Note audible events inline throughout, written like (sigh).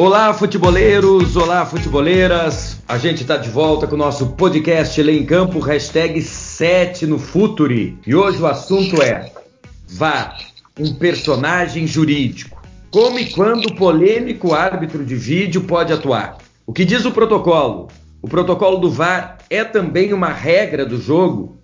Olá, futeboleiros, olá, futeboleiras. A gente está de volta com o nosso podcast Lê em Campo, hashtag 7 no Futuri. E hoje o assunto é VAR, um personagem jurídico. Como e quando o polêmico árbitro de vídeo pode atuar? O que diz o protocolo? O protocolo do VAR é também uma regra do jogo?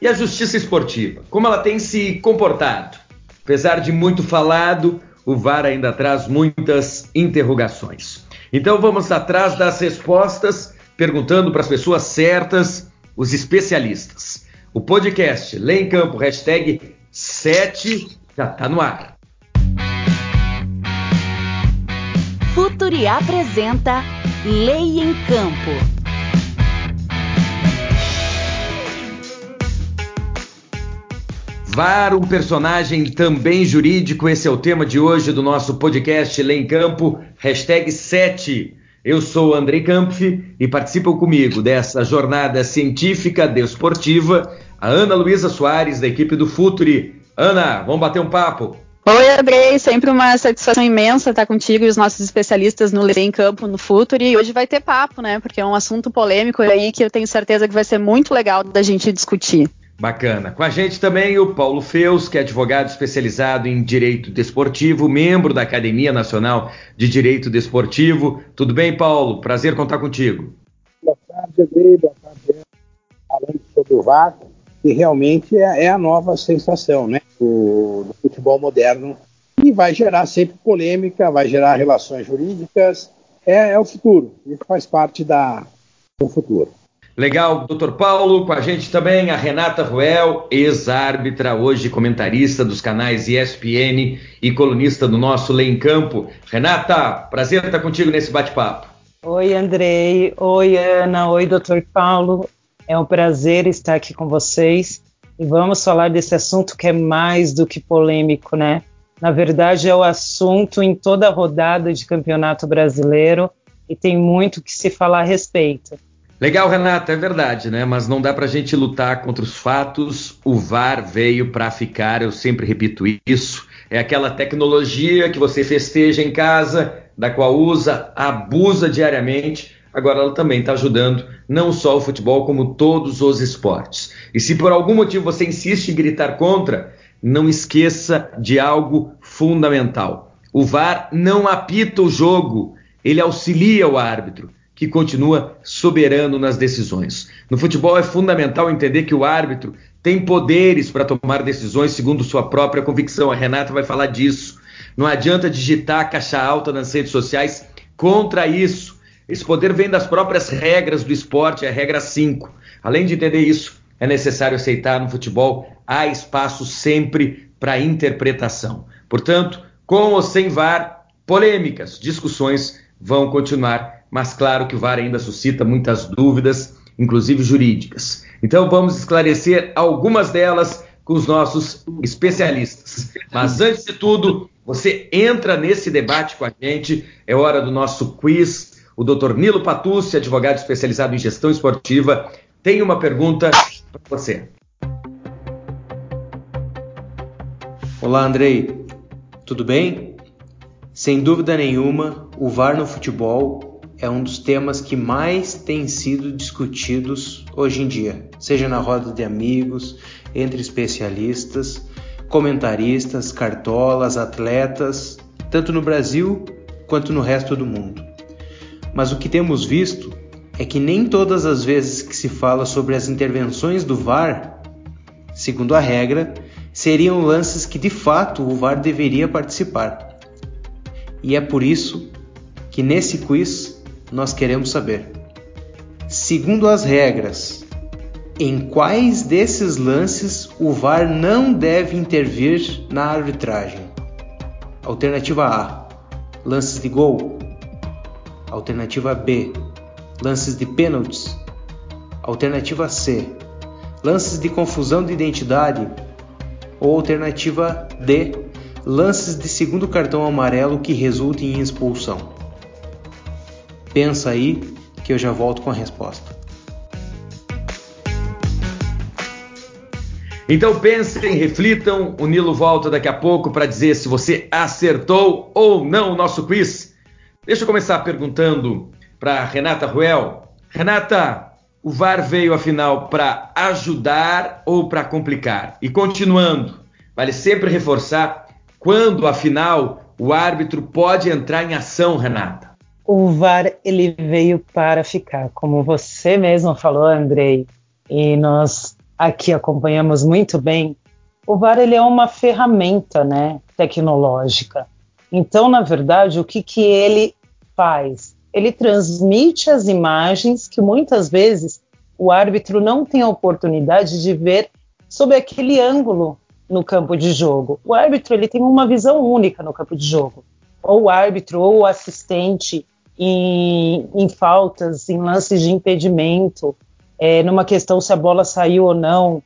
E a justiça esportiva? Como ela tem se comportado? Apesar de muito falado, o VAR ainda traz muitas interrogações. Então vamos atrás das respostas, perguntando para as pessoas certas, os especialistas. O podcast Lê em Campo, hashtag 7, já está no ar. Futuri apresenta Lei em Campo. VAR, um personagem também jurídico, esse é o tema de hoje do nosso podcast Lê em Campo, hashtag 7. Eu sou Andrei Kampf e participam comigo dessa jornada científica desportiva a Ana Luísa Soares, da equipe do Futuri. Ana, vamos bater um papo? Oi, Andrei, sempre uma satisfação imensa estar contigo e os nossos especialistas no Lê em Campo, no Futuri. E hoje vai ter papo, né? Porque é um assunto polêmico aí que eu tenho certeza que vai ser muito legal da gente discutir. Bacana. Com a gente também o Paulo Feus, que é advogado especializado em direito desportivo, membro da Academia Nacional de Direito Desportivo. Tudo bem, Paulo? Prazer contar contigo. Boa tarde, Andrei. Boa tarde. Falando sobre o VAR, que realmente é, é a nova sensação né, do, do, futebol moderno e vai gerar sempre polêmica, vai gerar relações jurídicas. É, é o futuro. Isso faz parte da, do futuro. Legal, doutor Paulo, com a gente também a Renata Ruel, ex-árbitra, hoje comentarista dos canais ESPN e colunista do nosso Lei em Campo. Renata, prazer estar contigo nesse bate-papo. Oi, Andrei. Oi, Ana. Oi, doutor Paulo. É um prazer estar aqui com vocês e vamos falar desse assunto que é mais do que polêmico, né? Na verdade, é o assunto em toda a rodada de campeonato brasileiro e tem muito que se falar a respeito. Legal, Renata, é verdade, né? Mas não dá para a gente lutar contra os fatos. O VAR veio para ficar, eu sempre repito isso. É aquela tecnologia que você festeja em casa, da qual usa, abusa diariamente. Agora ela também está ajudando não só o futebol, como todos os esportes. E se por algum motivo você insiste em gritar contra, não esqueça de algo fundamental. O VAR não apita o jogo, ele auxilia o árbitro que continua soberano nas decisões. No futebol é fundamental entender que o árbitro tem poderes para tomar decisões segundo sua própria convicção. A Renata vai falar disso. Não adianta digitar caixa alta nas redes sociais contra isso. Esse poder vem das próprias regras do esporte, é a regra 5. Além de entender isso, é necessário aceitar no futebol há espaço sempre para interpretação. Portanto, com ou sem VAR, polêmicas, discussões vão continuar mas claro que o VAR ainda suscita muitas dúvidas, inclusive jurídicas. Então vamos esclarecer algumas delas com os nossos especialistas. Mas antes de tudo, você entra nesse debate com a gente, é hora do nosso quiz. O Dr. Nilo Patucci, advogado especializado em gestão esportiva, tem uma pergunta para você. Olá, Andrei. Tudo bem? Sem dúvida nenhuma, o VAR no futebol é um dos temas que mais têm sido discutidos hoje em dia, seja na roda de amigos, entre especialistas, comentaristas, cartolas, atletas, tanto no Brasil quanto no resto do mundo. Mas o que temos visto é que nem todas as vezes que se fala sobre as intervenções do VAR, segundo a regra, seriam lances que de fato o VAR deveria participar. E é por isso que nesse quiz nós queremos saber. Segundo as regras, em quais desses lances o VAR não deve intervir na arbitragem? Alternativa A: lances de gol. Alternativa B: lances de pênaltis. Alternativa C: lances de confusão de identidade. Ou alternativa D: lances de segundo cartão amarelo que resultem em expulsão. Pensa aí que eu já volto com a resposta. Então pensem, reflitam. O Nilo volta daqui a pouco para dizer se você acertou ou não o nosso quiz. Deixa eu começar perguntando para Renata Ruel. Renata, o VAR veio afinal para ajudar ou para complicar? E continuando, vale sempre reforçar quando afinal o árbitro pode entrar em ação, Renata. O VAR ele veio para ficar, como você mesmo falou, Andrei, e nós aqui acompanhamos muito bem. O VAR ele é uma ferramenta, né, tecnológica. Então, na verdade, o que que ele faz? Ele transmite as imagens que muitas vezes o árbitro não tem a oportunidade de ver sob aquele ângulo no campo de jogo. O árbitro ele tem uma visão única no campo de jogo. Ou o árbitro ou o assistente em, em faltas, em lances de impedimento, é, numa questão se a bola saiu ou não.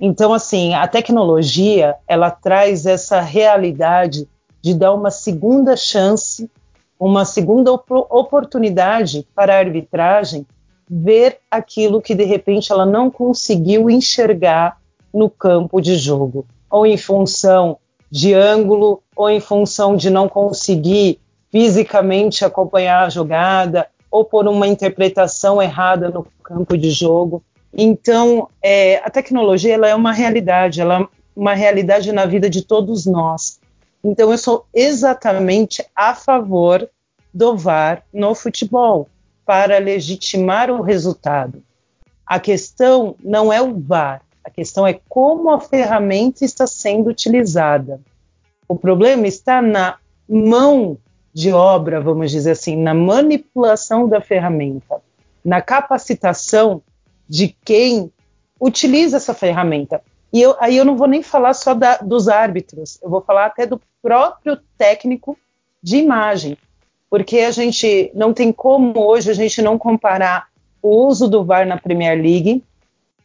Então, assim, a tecnologia ela traz essa realidade de dar uma segunda chance, uma segunda op oportunidade para a arbitragem ver aquilo que de repente ela não conseguiu enxergar no campo de jogo, ou em função de ângulo, ou em função de não conseguir fisicamente acompanhar a jogada, ou por uma interpretação errada no campo de jogo. Então, é, a tecnologia ela é uma realidade, ela é uma realidade na vida de todos nós. Então, eu sou exatamente a favor do VAR no futebol para legitimar o resultado. A questão não é o VAR, a questão é como a ferramenta está sendo utilizada. O problema está na mão de obra, vamos dizer assim, na manipulação da ferramenta, na capacitação de quem utiliza essa ferramenta. E eu, aí eu não vou nem falar só da, dos árbitros, eu vou falar até do próprio técnico de imagem, porque a gente não tem como hoje a gente não comparar o uso do VAR na Premier League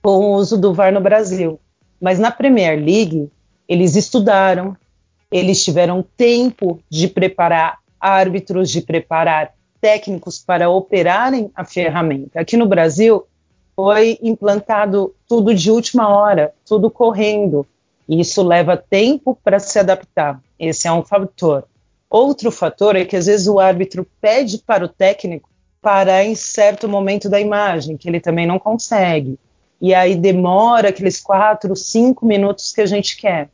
com o uso do VAR no Brasil. Mas na Premier League, eles estudaram, eles tiveram tempo de preparar árbitros, de preparar técnicos para operarem a ferramenta. Aqui no Brasil, foi implantado tudo de última hora, tudo correndo. E isso leva tempo para se adaptar. Esse é um fator. Outro fator é que às vezes o árbitro pede para o técnico parar em certo momento da imagem, que ele também não consegue. E aí demora aqueles quatro, cinco minutos que a gente quer.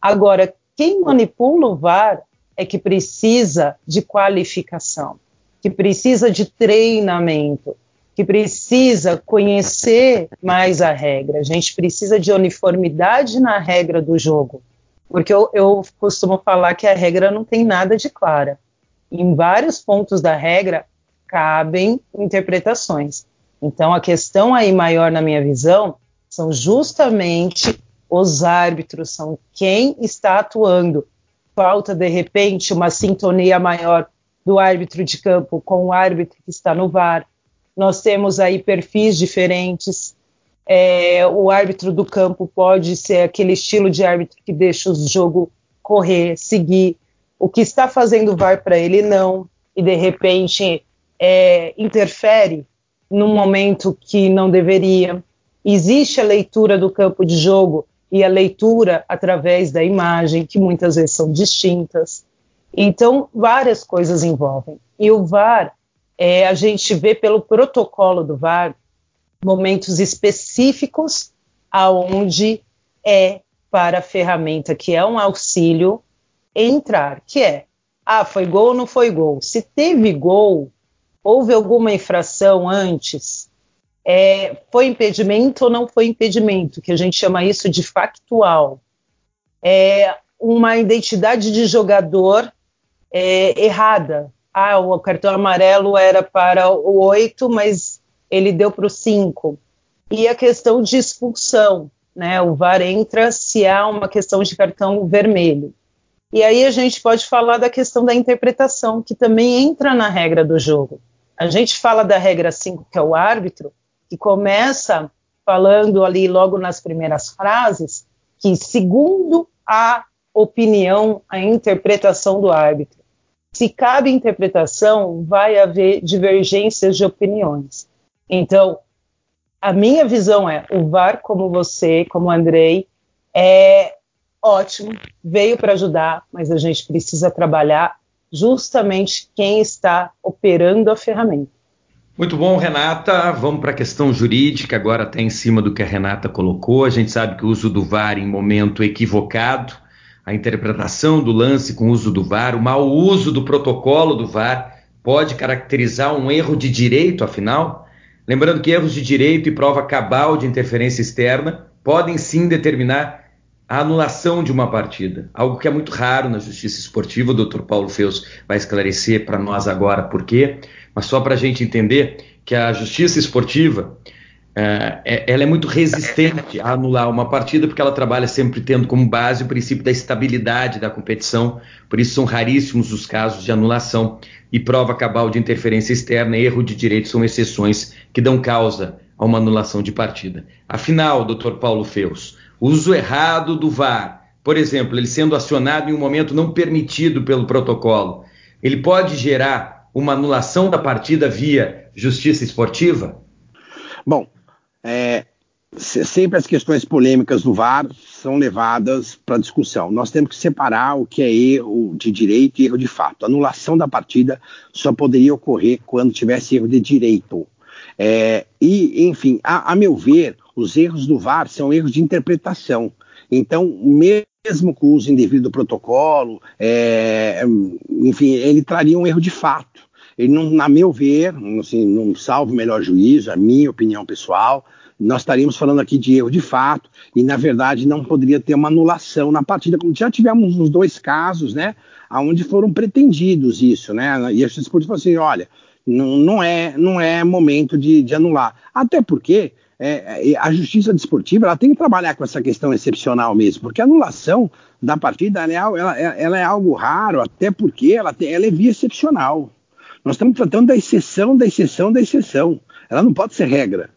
Agora, quem manipula o VAR é que precisa de qualificação, que precisa de treinamento, que precisa conhecer mais a regra. A gente precisa de uniformidade na regra do jogo. Porque eu, eu costumo falar que a regra não tem nada de clara. Em vários pontos da regra cabem interpretações. Então, a questão aí maior, na minha visão, são justamente os árbitros, são quem está atuando. Falta, de repente, uma sintonia maior do árbitro de campo com o árbitro que está no VAR. Nós temos aí perfis diferentes, é, o árbitro do campo pode ser aquele estilo de árbitro que deixa o jogo correr, seguir. O que está fazendo o VAR para ele não, e de repente é, interfere num momento que não deveria. Existe a leitura do campo de jogo e a leitura através da imagem, que muitas vezes são distintas. Então, várias coisas envolvem. E o VAR, é, a gente vê pelo protocolo do VAR, momentos específicos aonde é para a ferramenta que é um auxílio entrar, que é, ah, foi gol ou não foi gol? Se teve gol, houve alguma infração antes, é, foi impedimento ou não foi impedimento, que a gente chama isso de factual. É uma identidade de jogador é, errada. Ah, o cartão amarelo era para o 8, mas ele deu para o 5. E a questão de expulsão, né? O VAR entra se há uma questão de cartão vermelho. E aí a gente pode falar da questão da interpretação, que também entra na regra do jogo. A gente fala da regra 5, que é o árbitro, que começa falando ali logo nas primeiras frases, que segundo a opinião, a interpretação do árbitro. Se cabe interpretação, vai haver divergências de opiniões. Então, a minha visão é: o VAR, como você, como Andrei, é ótimo, veio para ajudar, mas a gente precisa trabalhar justamente quem está operando a ferramenta. Muito bom, Renata. Vamos para a questão jurídica, agora até em cima do que a Renata colocou. A gente sabe que o uso do VAR em momento equivocado, a interpretação do lance com o uso do VAR, o mau uso do protocolo do VAR pode caracterizar um erro de direito, afinal? Lembrando que erros de direito e prova cabal de interferência externa podem sim determinar a anulação de uma partida, algo que é muito raro na justiça esportiva. O Dr. Paulo Feus vai esclarecer para nós agora por quê, mas só para a gente entender que a justiça esportiva é, é, ela é muito resistente a anular uma partida porque ela trabalha sempre tendo como base o princípio da estabilidade da competição, por isso são raríssimos os casos de anulação e prova cabal de interferência externa e erro de direito são exceções que dão causa a uma anulação de partida. Afinal, Dr. Paulo Feus, uso errado do VAR, por exemplo, ele sendo acionado em um momento não permitido pelo protocolo, ele pode gerar uma anulação da partida via justiça esportiva? Bom, é, sempre as questões polêmicas do VAR são levadas para discussão. Nós temos que separar o que é erro de direito e erro de fato. A anulação da partida só poderia ocorrer quando tivesse erro de direito. É, e, enfim, a, a, meu ver, os erros do VAR são erros de interpretação. Então, mesmo com o uso indevido do protocolo, é, enfim, ele traria um erro de fato. Ele não, na meu ver, assim, não salvo o melhor juízo, a minha opinião pessoal, nós estaríamos falando aqui de erro de fato e, na verdade, não poderia ter uma anulação na partida, como já tivemos nos dois casos, né, onde foram pretendidos isso, né, e a justiça falou assim, olha, não, não, é, não é momento de, de anular, até porque é, é, a justiça desportiva ela tem que trabalhar com essa questão excepcional mesmo, porque a anulação da partida ela é, ela, ela é algo raro, até porque ela, tem, ela é via excepcional. Nós estamos tratando da exceção, da exceção, da exceção. Ela não pode ser regra.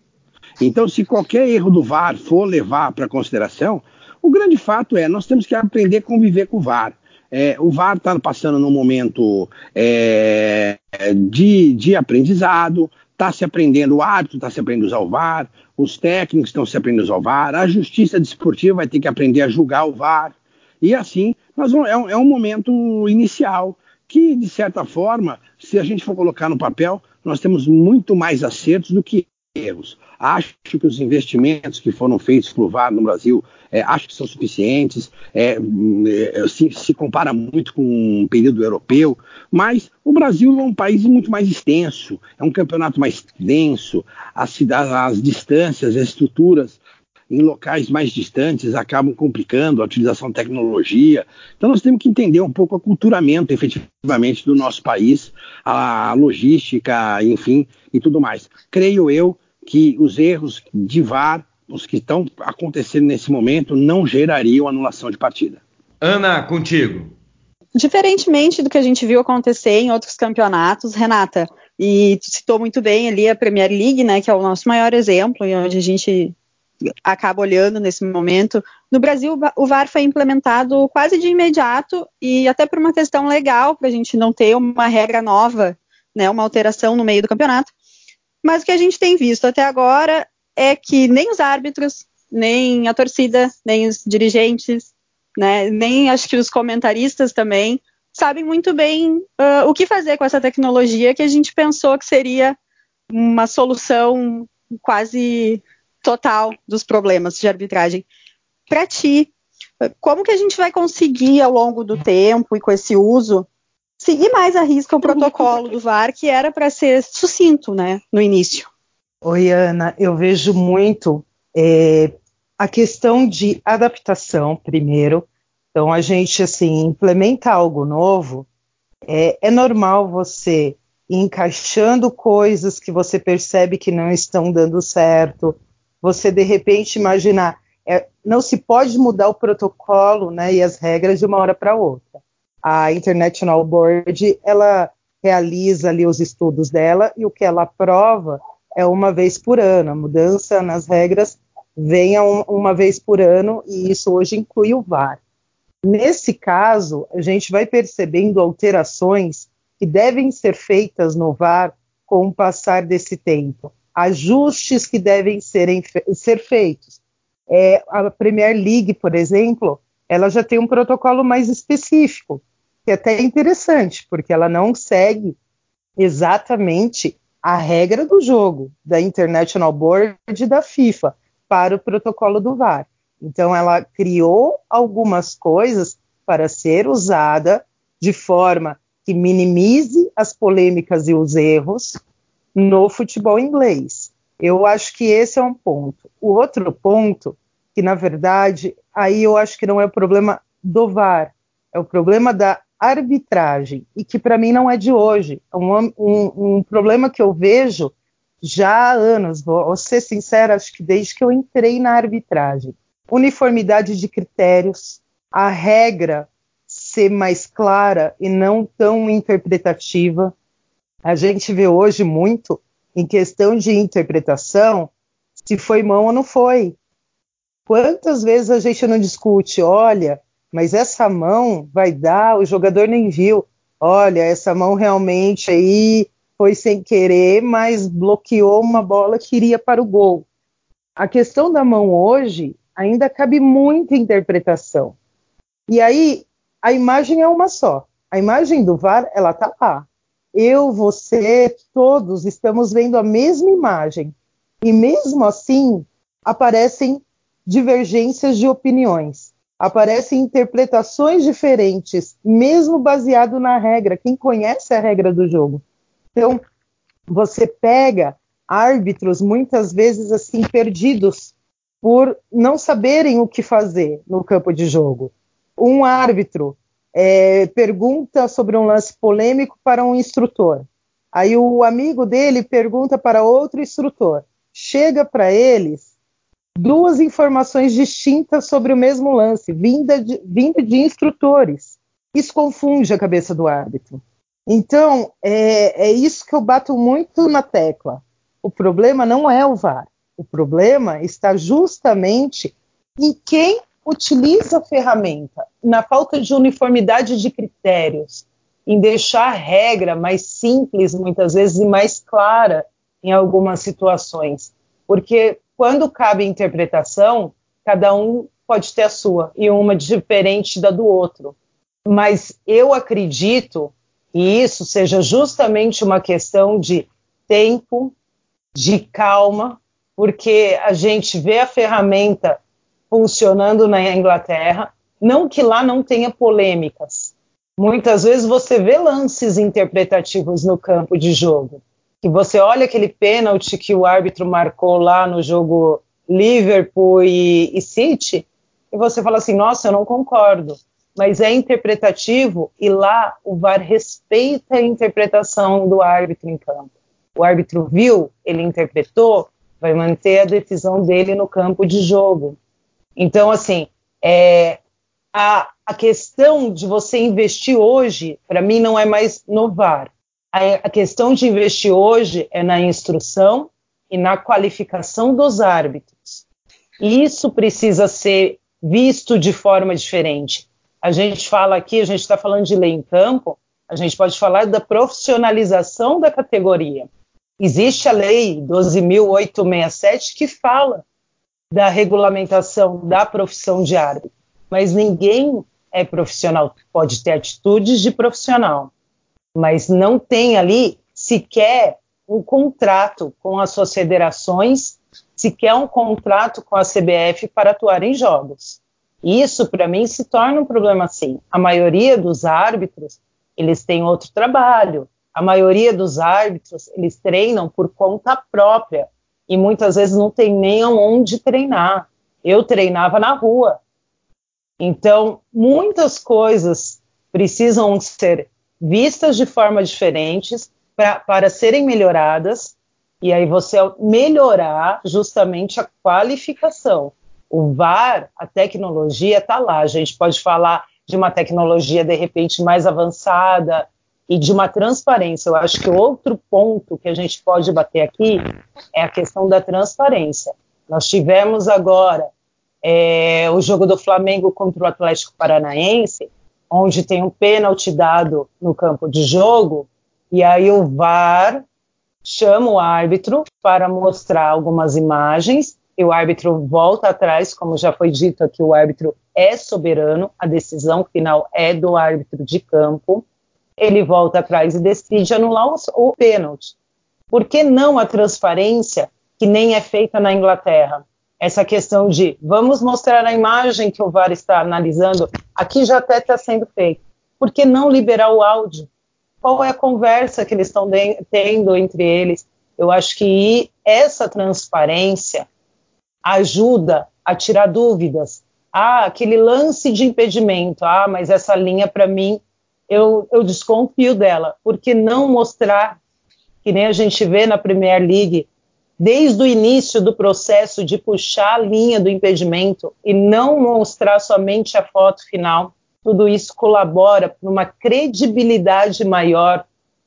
Então, se qualquer erro do VAR for levar para consideração, o grande fato é nós temos que aprender a conviver com o VAR. É, o VAR está passando num momento é, de, de aprendizado, está se aprendendo, o árbitro está se aprendendo a usar o VAR, os técnicos estão se aprendendo a usar o VAR, a justiça desportiva vai ter que aprender a julgar o VAR. E assim, nós é, um, é um momento inicial que, de certa forma, se a gente for colocar no papel, nós temos muito mais acertos do que erros. Acho que os investimentos que foram feitos para o VAR no Brasil, é, acho que são suficientes, é, é, se, se, compara muito com um período europeu, mas o Brasil é um país muito mais extenso, é um campeonato mais denso, as, as distâncias, as estruturas em locais mais distantes acabam complicando a utilização de tecnologia. Então nós temos que entender um pouco o culturamento efetivamente do nosso país, a logística, enfim, e tudo mais. Creio eu que os erros de VAR, os que estão acontecendo nesse momento, não gerariam anulação de partida. Ana, contigo. Diferentemente do que a gente viu acontecer em outros campeonatos, Renata, e citou muito bem ali a Premier League, né, que é o nosso maior exemplo, e onde a gente acaba olhando nesse momento. No Brasil, o VAR foi implementado quase de imediato e até por uma questão legal, para a gente não ter uma regra nova, né, uma alteração no meio do campeonato. Mas o que a gente tem visto até agora é que nem os árbitros, nem a torcida, nem os dirigentes, né, nem acho que os comentaristas também sabem muito bem uh, o que fazer com essa tecnologia que a gente pensou que seria uma solução quase total dos problemas de arbitragem. Para ti, como que a gente vai conseguir ao longo do tempo e com esse uso seguir mais a risca o protocolo do VAR, que era para ser sucinto, né, no início? Oi, Ana, eu vejo muito é, a questão de adaptação, primeiro. Então, a gente, assim, implementa algo novo, é, é normal você ir encaixando coisas que você percebe que não estão dando certo, você de repente imaginar, é, não se pode mudar o protocolo né, e as regras de uma hora para outra a International Board ela realiza ali os estudos dela e o que ela aprova é uma vez por ano. A mudança nas regras vem um, uma vez por ano e isso hoje inclui o VAR. Nesse caso, a gente vai percebendo alterações que devem ser feitas no VAR com o passar desse tempo, ajustes que devem ser feitos. É, a Premier League, por exemplo, ela já tem um protocolo mais específico que é até interessante, porque ela não segue exatamente a regra do jogo da International Board e da FIFA para o protocolo do VAR. Então ela criou algumas coisas para ser usada de forma que minimize as polêmicas e os erros no futebol inglês. Eu acho que esse é um ponto. O outro ponto, que na verdade, aí eu acho que não é o problema do VAR, é o problema da arbitragem, e que para mim não é de hoje. É um, um, um, problema que eu vejo já há anos, vou ser sincera, acho que desde que eu entrei na arbitragem uniformidade de critérios, a regra ser mais clara e não tão interpretativa. A gente vê hoje muito em questão de interpretação se foi mão ou não foi. Quantas vezes a gente não discute, olha, mas essa mão vai dar, o jogador nem viu. Olha, essa mão realmente aí foi sem querer, mas bloqueou uma bola que iria para o gol. A questão da mão hoje ainda cabe muita interpretação. E aí, a imagem é uma só. A imagem do VAR, ela está lá. Eu, você, todos estamos vendo a mesma imagem. E mesmo assim, aparecem divergências de opiniões. Aparecem interpretações diferentes, mesmo baseado na regra. Quem conhece a regra do jogo? Então, você pega árbitros muitas vezes assim perdidos por não saberem o que fazer no campo de jogo. Um árbitro é, pergunta sobre um lance polêmico para um instrutor. Aí o amigo dele pergunta para outro instrutor. Chega para eles duas informações distintas sobre o mesmo lance, vinda de, vinda de instrutores. Isso confunde a cabeça do árbitro. Então, é, é isso que eu bato muito na tecla. O problema não é o VAR. O problema está justamente em quem utiliza a ferramenta, na falta de uniformidade de critérios, em deixar a regra mais simples, muitas vezes, e mais clara em algumas situações. Porque quando cabe interpretação, cada um pode ter a sua, e uma diferente da do outro. Mas eu acredito que isso seja justamente uma questão de tempo, de calma, porque a gente vê a ferramenta funcionando na Inglaterra, não que lá não tenha polêmicas. Muitas vezes você vê lances interpretativos no campo de jogo, que você olha aquele pênalti que o árbitro marcou lá no jogo Liverpool e, e City, e você fala assim, nossa, eu não concordo mas é interpretativo e lá o VAR respeita a interpretação do árbitro em campo. O árbitro viu, ele interpretou, vai manter a decisão dele no campo de jogo. Então, assim, é, a, a questão de você investir hoje, para mim, não é mais no VAR. A, questão de investir hoje é na instrução e na qualificação dos árbitros. E isso precisa ser visto de forma diferente. A gente fala aqui, a gente está falando de lei em campo, a gente pode falar da profissionalização da categoria. Existe a lei 12.867 que fala da regulamentação da profissão de árbitro, mas ninguém é profissional, pode ter atitudes de profissional, mas não tem ali sequer um contrato com as suas federações, sequer um contrato com a CBF para atuar em jogos. Isso, para mim, se torna um problema sim. A maioria dos árbitros, eles têm outro trabalho, a maioria dos árbitros, eles treinam por conta própria e muitas vezes não tem nem onde treinar. Eu treinava na rua. Então, muitas coisas precisam ser vistas de forma diferentes pra, para serem melhoradas e aí você melhorar justamente a qualificação. O VAR, a tecnologia está lá. A gente pode falar de uma tecnologia de repente mais avançada, e de uma transparência. Eu acho que outro ponto que a gente pode bater aqui é a questão da transparência. Nós tivemos agora é, o jogo do Flamengo contra o Atlético Paranaense, onde tem um pênalti dado no campo de jogo, e aí o VAR chama o árbitro para mostrar algumas imagens e o árbitro volta atrás, como já foi dito aqui, o árbitro é soberano, a decisão final é do árbitro de campo. Ele volta atrás e decide anular o, o pênalti. Por que não a transparência que nem é feita na Inglaterra? Essa questão de vamos mostrar a imagem que o VAR está analisando, aqui já até está sendo feito. Por que não liberar o áudio? Qual é a conversa que eles estão tendo entre eles? Eu acho que essa transparência ajuda a tirar dúvidas. Ah, aquele lance de impedimento. Ah, mas essa linha para mim eu, eu desconfio dela. Por que não mostrar que nem a gente vê na Premier League desde o início do processo de puxar a linha do impedimento e não mostrar somente a foto final? Tudo isso colabora para uma credibilidade maior,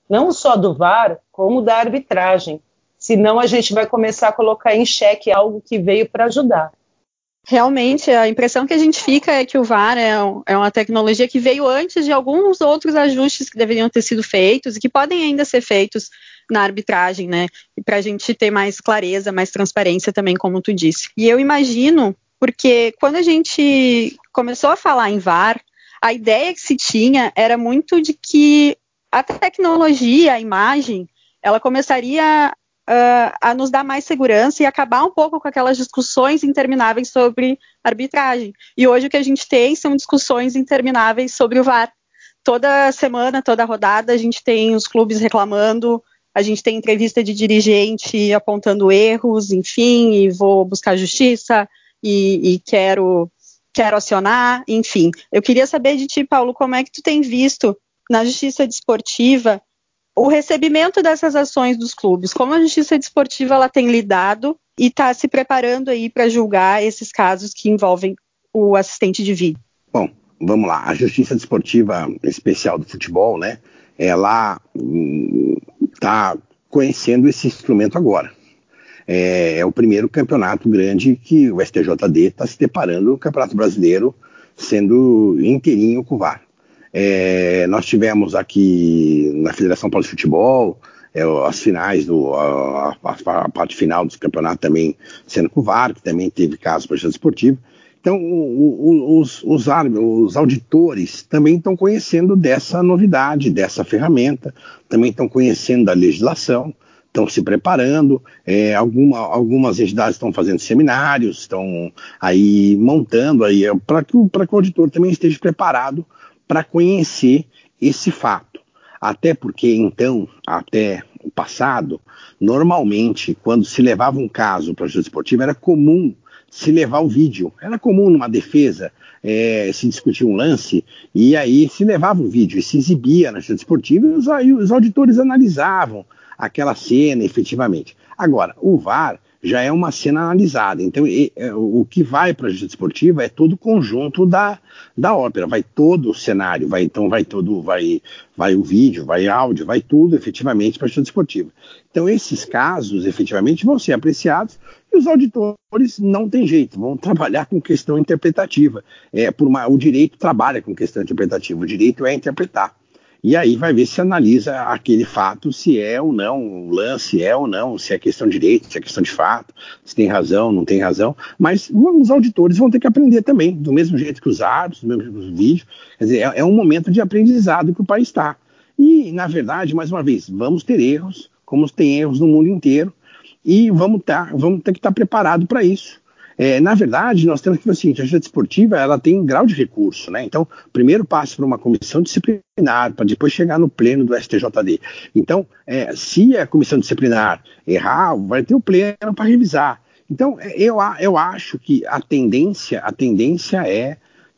não só do VAR, como da arbitragem senão a gente vai começar a colocar em xeque algo que veio para ajudar. Realmente, a impressão que a gente fica é que o VAR é, um, é, uma tecnologia que veio antes de alguns outros ajustes que deveriam ter sido feitos e que podem ainda ser feitos na arbitragem, né? E para a gente ter mais clareza, mais transparência também, como tu disse. E eu imagino, porque quando a gente começou a falar em VAR, a ideia que se tinha era muito de que a tecnologia, a imagem, ela começaria uh, a nos dar mais segurança e acabar um pouco com aquelas discussões intermináveis sobre arbitragem. E hoje o que a gente tem são discussões intermináveis sobre o VAR. Toda semana, toda rodada, a gente tem os clubes reclamando, a gente tem entrevista de dirigente apontando erros, enfim, e vou buscar justiça e, e quero quero acionar, enfim. Eu queria saber de ti, Paulo, como é que tu tem visto na justiça desportiva o recebimento dessas ações dos clubes, como a justiça desportiva ela tem lidado e está se preparando aí para julgar esses casos que envolvem o assistente de vídeo. Bom, vamos lá. A justiça desportiva especial do futebol, né? Ela está hum, conhecendo esse instrumento agora. É, é, o primeiro campeonato grande que o STJD está se deparando, o Campeonato Brasileiro sendo inteirinho com o VAR. É, nós tivemos aqui na Federação Paulista de Futebol é, as finais, do, a, a, a, parte final do campeonato também sendo com o VAR, que também teve casos para esportivo. Então, os, os, os, auditores também estão conhecendo dessa novidade, dessa ferramenta, também estão conhecendo a legislação, estão se preparando. É, alguma, algumas entidades estão fazendo seminários, estão aí montando aí para que, que o auditor também esteja preparado para conhecer esse fato. Até porque, então, até o passado, normalmente, quando se levava um caso para a justiça esportiva, era comum se levar o vídeo. Era comum numa defesa é, se discutir um lance e aí se levava o vídeo e se exibia na justiça esportiva e os auditores analisavam aquela cena efetivamente. Agora, o VAR já é uma cena analisada. Então, e, é, o que vai para a justiça esportiva é todo o conjunto da, da ópera, vai todo o cenário, vai então vai todo, vai, vai o vídeo, vai áudio, vai tudo efetivamente para a justiça esportiva. Então, esses casos efetivamente vão ser apreciados e os auditores não tem jeito, vão trabalhar com questão interpretativa. É, por uma, o direito trabalha com questão interpretativa, o direito é interpretar. E aí vai ver se analisa aquele fato, se é ou não, o lance é ou não, se é questão de direito, se é questão de fato, se tem razão, não tem razão. Mas os auditores vão ter que aprender também, do mesmo jeito que os árbitros, do mesmo jeito que os vídeos. Quer dizer, é, é um momento de aprendizado que o país está. E, na verdade, mais uma vez, vamos ter erros, como tem erros no mundo inteiro, e vamos, tá, vamos ter que estar tá preparado para isso. É, na verdade, nós temos que ver o seguinte, a justiça desportiva ela tem grau de recurso, né? Então, primeiro passa por uma comissão disciplinar, para depois chegar no pleno do STJD. Então, é, se a comissão disciplinar errar, vai ter o pleno para revisar. Então, é, eu, eu acho que a tendência, a tendência é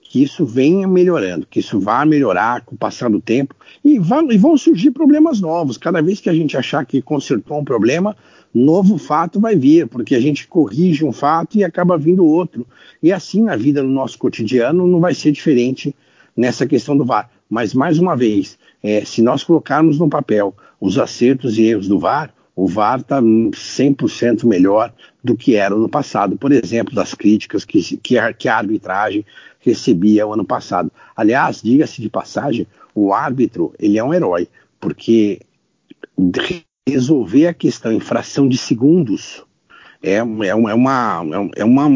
que isso venha melhorando, que isso vá melhorar com o passar do tempo e, vá, e vão surgir problemas novos. Cada vez que a gente achar que consertou um problema, novo fato vai vir, porque a gente corrige um fato e acaba vindo outro. E assim na vida, no nosso cotidiano, não vai ser diferente nessa questão do VAR. Mas, mais uma vez, é, se nós colocarmos no papel os acertos e erros do VAR, o VAR está 100% melhor do que era no passado. Por exemplo, das críticas que, que, a, que a arbitragem recebia o ano passado. Aliás, diga-se de passagem, o árbitro ele é um herói, porque resolver a questão em fração de segundos é, é, uma, é, uma, é, uma,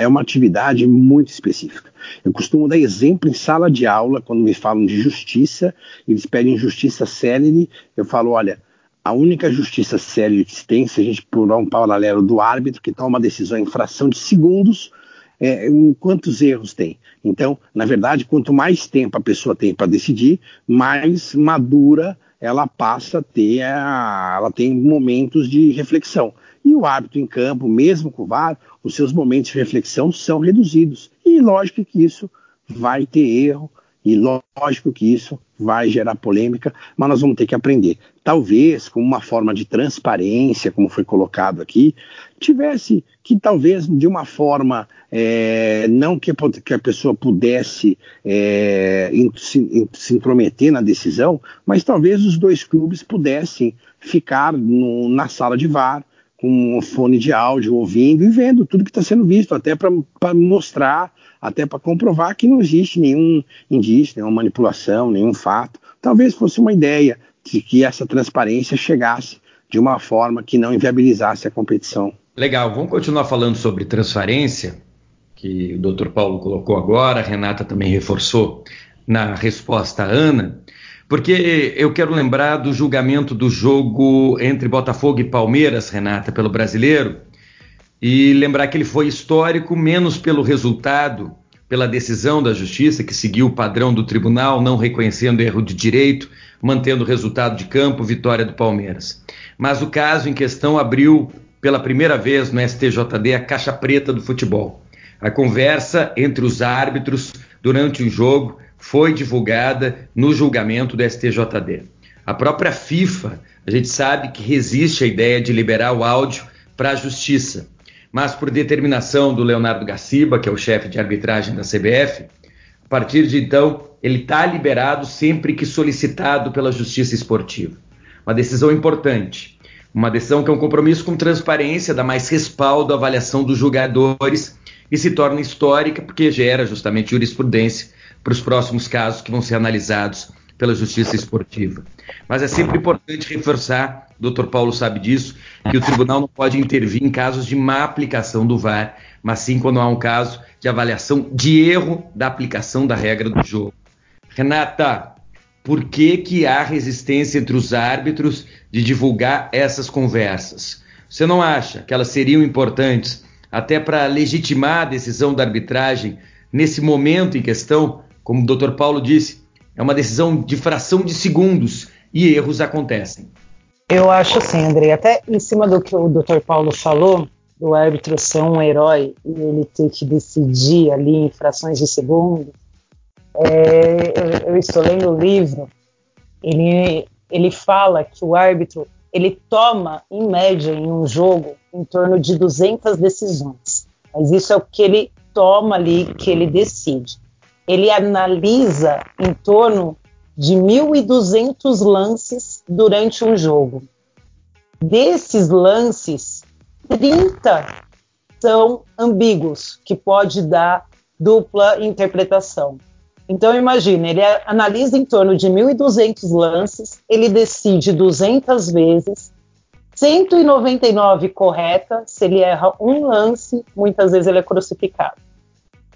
é uma atividade muito específica. Eu costumo dar exemplo em sala de aula, quando me falam de justiça, eles pedem justiça célere, eu falo, olha, a única justiça célere que se tem, se a gente pular um paralelo do árbitro, que toma uma decisão em fração de segundos, é, quantos erros tem. Então, na verdade, quanto mais tempo a pessoa tem para decidir, mais madura ela passa a ter, a, ela tem momentos de reflexão. E o árbitro em campo, mesmo com o VAR, os seus momentos de reflexão são reduzidos. E lógico que isso vai ter erro, e lógico que isso vai gerar polêmica, mas nós vamos ter que aprender. Talvez, como uma forma de transparência, como foi colocado aqui, tivesse que talvez de uma forma é, não que, que, a pessoa pudesse é, se, se, intrometer na decisão, mas talvez os dois clubes pudessem ficar no, na sala de VAR com um fone de áudio ouvindo e vendo tudo que está sendo visto, até para mostrar até para comprovar que não existe nenhum indício, nenhuma manipulação, nenhum fato. Talvez fosse uma ideia de que essa transparência chegasse de uma forma que não inviabilizasse a competição. Legal, vamos continuar falando sobre transparência, que o Dr. Paulo colocou agora, a Renata também reforçou na resposta à Ana, porque eu quero lembrar do julgamento do jogo entre Botafogo e Palmeiras, Renata, pelo brasileiro, e lembrar que ele foi histórico menos pelo resultado, pela decisão da justiça, que seguiu o padrão do tribunal, não reconhecendo erro de direito, mantendo o resultado de campo, vitória do Palmeiras. Mas o caso em questão abriu pela primeira vez no STJD a caixa preta do futebol. A conversa entre os árbitros durante o jogo foi divulgada no julgamento do STJD. A própria FIFA, a gente sabe que resiste à ideia de liberar o áudio para a justiça mas por determinação do Leonardo Gaciba, que é o chefe de arbitragem da CBF, a partir de então ele está liberado sempre que solicitado pela Justiça Esportiva. Uma decisão importante, uma decisão que é um compromisso com transparência, dá mais respaldo à avaliação dos jogadores e se torna histórica porque gera justamente jurisprudência para os próximos casos que vão ser analisados pela justiça esportiva. Mas é sempre importante reforçar, o doutor Paulo sabe disso, que o tribunal não pode intervir em casos de má aplicação do VAR, mas sim quando há um caso de avaliação de erro da aplicação da regra do jogo. Renata, por que, que há resistência entre os árbitros de divulgar essas conversas? Você não acha que elas seriam importantes até para legitimar a decisão da arbitragem nesse momento em questão? Como o doutor Paulo disse, é uma decisão de fração de segundos e erros acontecem. Eu acho assim, André, até em cima do que o Dr. Paulo falou, do árbitro ser um herói e ele ter que decidir ali em frações de segundos, é, eu, eu, estou lendo o livro, ele, ele fala que o árbitro ele toma, em média, em um jogo, em torno de 200 decisões. Mas isso é o que ele toma ali, que ele decide ele analisa em torno de 1.200 lances durante um jogo. Desses lances, 30 são ambíguos, que pode dar dupla interpretação. Então imagine, ele analisa em torno de 1.200 lances, ele decide 200 vezes, 199 correta, se ele erra um lance, muitas vezes ele é crucificado.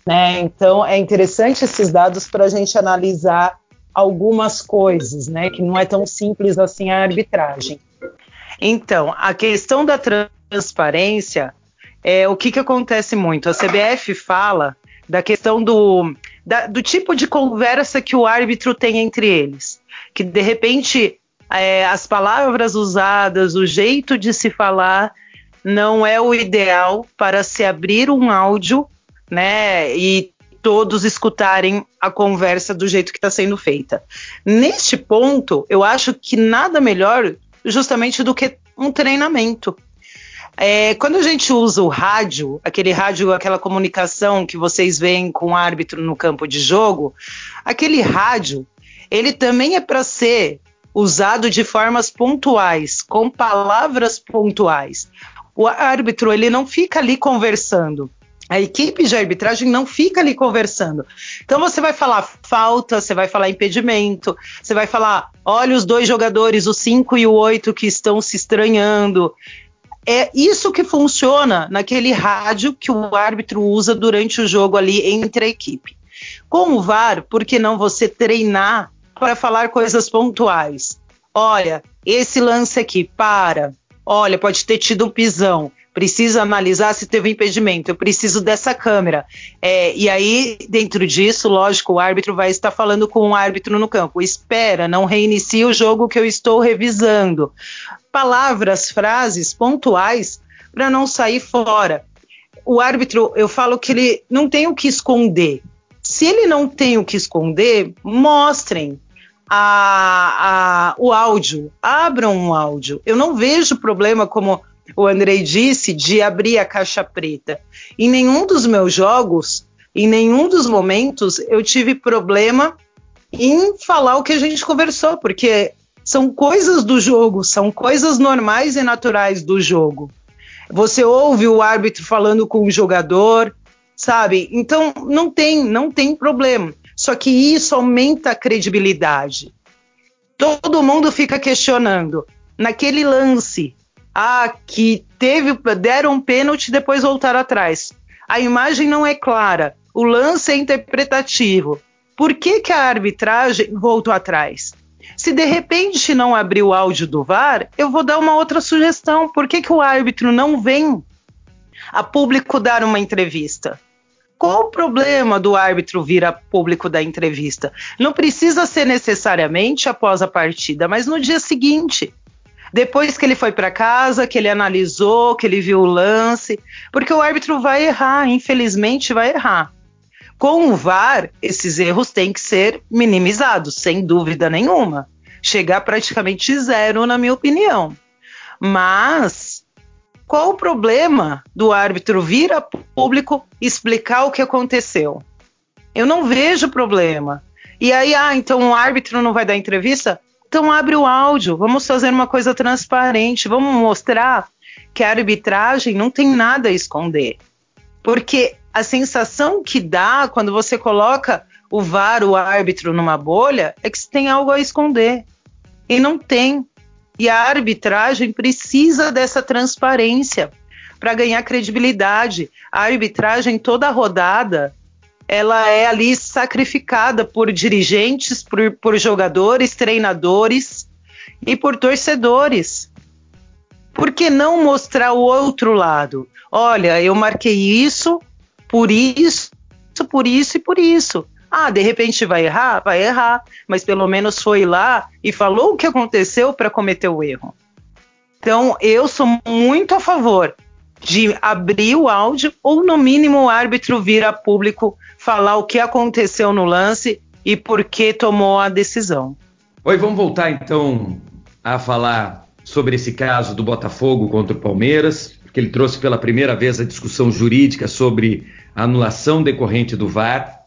Né? Então é interessante esses dados para a gente analisar algumas coisas, né? Que não é tão simples assim a arbitragem. Então, a questão da transparência é o que, que acontece muito. A CBF fala da questão do, da, do tipo de conversa que o árbitro tem entre eles. Que de repente é, as palavras usadas, o jeito de se falar não é o ideal para se abrir um áudio né? E todos escutarem a conversa do jeito que está sendo feita. Neste ponto, eu acho que nada melhor justamente do que um treinamento. É, quando a gente usa o rádio, aquele rádio, aquela comunicação que vocês veem com o árbitro no campo de jogo, aquele rádio, ele também é para ser usado de formas pontuais, com palavras pontuais. O árbitro ele não fica ali conversando a equipe de arbitragem não fica ali conversando. Então você vai falar falta, você vai falar impedimento, você vai falar, olha os dois jogadores, o 5 e o 8 que estão se estranhando. é isso que funciona naquele rádio que o árbitro usa durante o jogo ali entre a equipe. Com o VAR, por que não você treinar para falar coisas pontuais? Olha, esse lance aqui, para. Olha, pode ter tido um pisão. Preciso analisar se teve impedimento. Eu preciso dessa câmera. É, e aí, dentro disso, lógico, o árbitro vai estar falando com o árbitro no campo. Espera, não reinicie o jogo que eu estou revisando palavras, frases pontuais para não sair fora. O árbitro, eu falo que ele não tem o que esconder. Se ele não tem o que esconder, mostrem a, a, o áudio, abram um áudio. Eu não vejo problema, como o Andrei disse, de abrir a caixa preta. Em nenhum dos meus jogos, em nenhum dos momentos, eu tive problema em falar o que a gente conversou, porque são coisas do jogo, são coisas normais e naturais do jogo. Você ouve o árbitro falando com o jogador, sabe? Então não tem, não tem problema. Só que isso aumenta a credibilidade. Todo mundo fica questionando. Naquele lance, ah, que teve, deram um pênalti e depois voltaram atrás. A imagem não é clara, o lance é interpretativo. Por que, que a arbitragem voltou atrás? Se de repente não abrir o áudio do VAR, eu vou dar uma outra sugestão. Por que, que o árbitro não vem a público dar uma entrevista? Qual o problema do árbitro vir a público da entrevista? Não precisa ser necessariamente após a partida, mas no dia seguinte. Depois que ele foi para casa, que ele analisou, que ele viu o lance, porque o árbitro vai errar, infelizmente vai errar. Com o VAR, esses erros têm que ser minimizados, sem dúvida nenhuma. Chegar praticamente zero, na minha opinião. Mas qual o problema do árbitro vir a público explicar o que aconteceu? Eu não vejo problema. E aí, ah, então o árbitro não vai dar entrevista? Então abre o áudio, vamos fazer uma coisa transparente, vamos mostrar que a arbitragem não tem nada a esconder. Porque a sensação que dá quando você coloca o VAR, o árbitro, numa bolha, é que tem algo a esconder. E não tem. E a arbitragem precisa dessa transparência para ganhar credibilidade. A arbitragem toda rodada, ela é ali sacrificada por dirigentes, por, por jogadores, treinadores e por torcedores. Por que não mostrar o outro lado? Olha, eu marquei isso, por isso, por isso e por isso. Ah, de repente vai errar? Vai errar, mas pelo menos foi lá e falou o que aconteceu para cometer o erro. Então, eu sou muito a favor de abrir o áudio ou, no mínimo, o árbitro vir a público falar o que aconteceu no lance e por que tomou a decisão. Oi, vamos voltar então a falar sobre esse caso do Botafogo contra o Palmeiras que ele trouxe pela primeira vez a discussão jurídica sobre a anulação decorrente do VAR.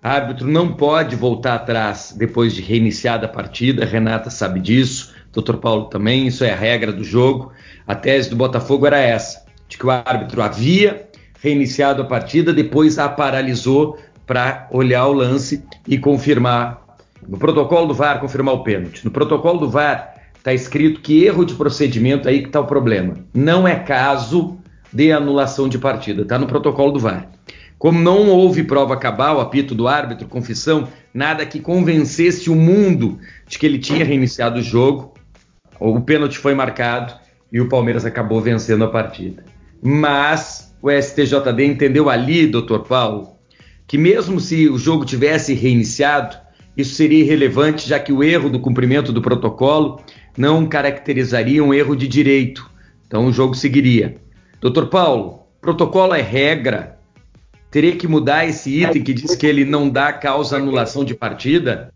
O árbitro não pode voltar atrás depois de reiniciada a partida, Renata sabe disso, Dr. Paulo também, isso é a regra do jogo. A tese do Botafogo era essa, de que o árbitro havia reiniciado a partida, depois a paralisou para olhar o lance e confirmar. No protocolo do VAR, confirmar o pênalti. No protocolo do VAR, está escrito que erro de procedimento aí que está o problema. Não é caso de anulação de partida, está no protocolo do VAR. Como não houve prova cabal, apito do árbitro, confissão, nada que convencesse o mundo de que ele tinha reiniciado o jogo, o pênalti foi marcado e o Palmeiras acabou vencendo a partida. Mas o STJD entendeu ali, doutor Paulo, que mesmo se o jogo tivesse reiniciado, isso seria irrelevante, já que o erro do cumprimento do protocolo não caracterizaria um erro de direito. Então o jogo seguiria. Doutor Paulo, protocolo é regra. Teria que mudar esse item que diz que ele não dá causa anulação de partida?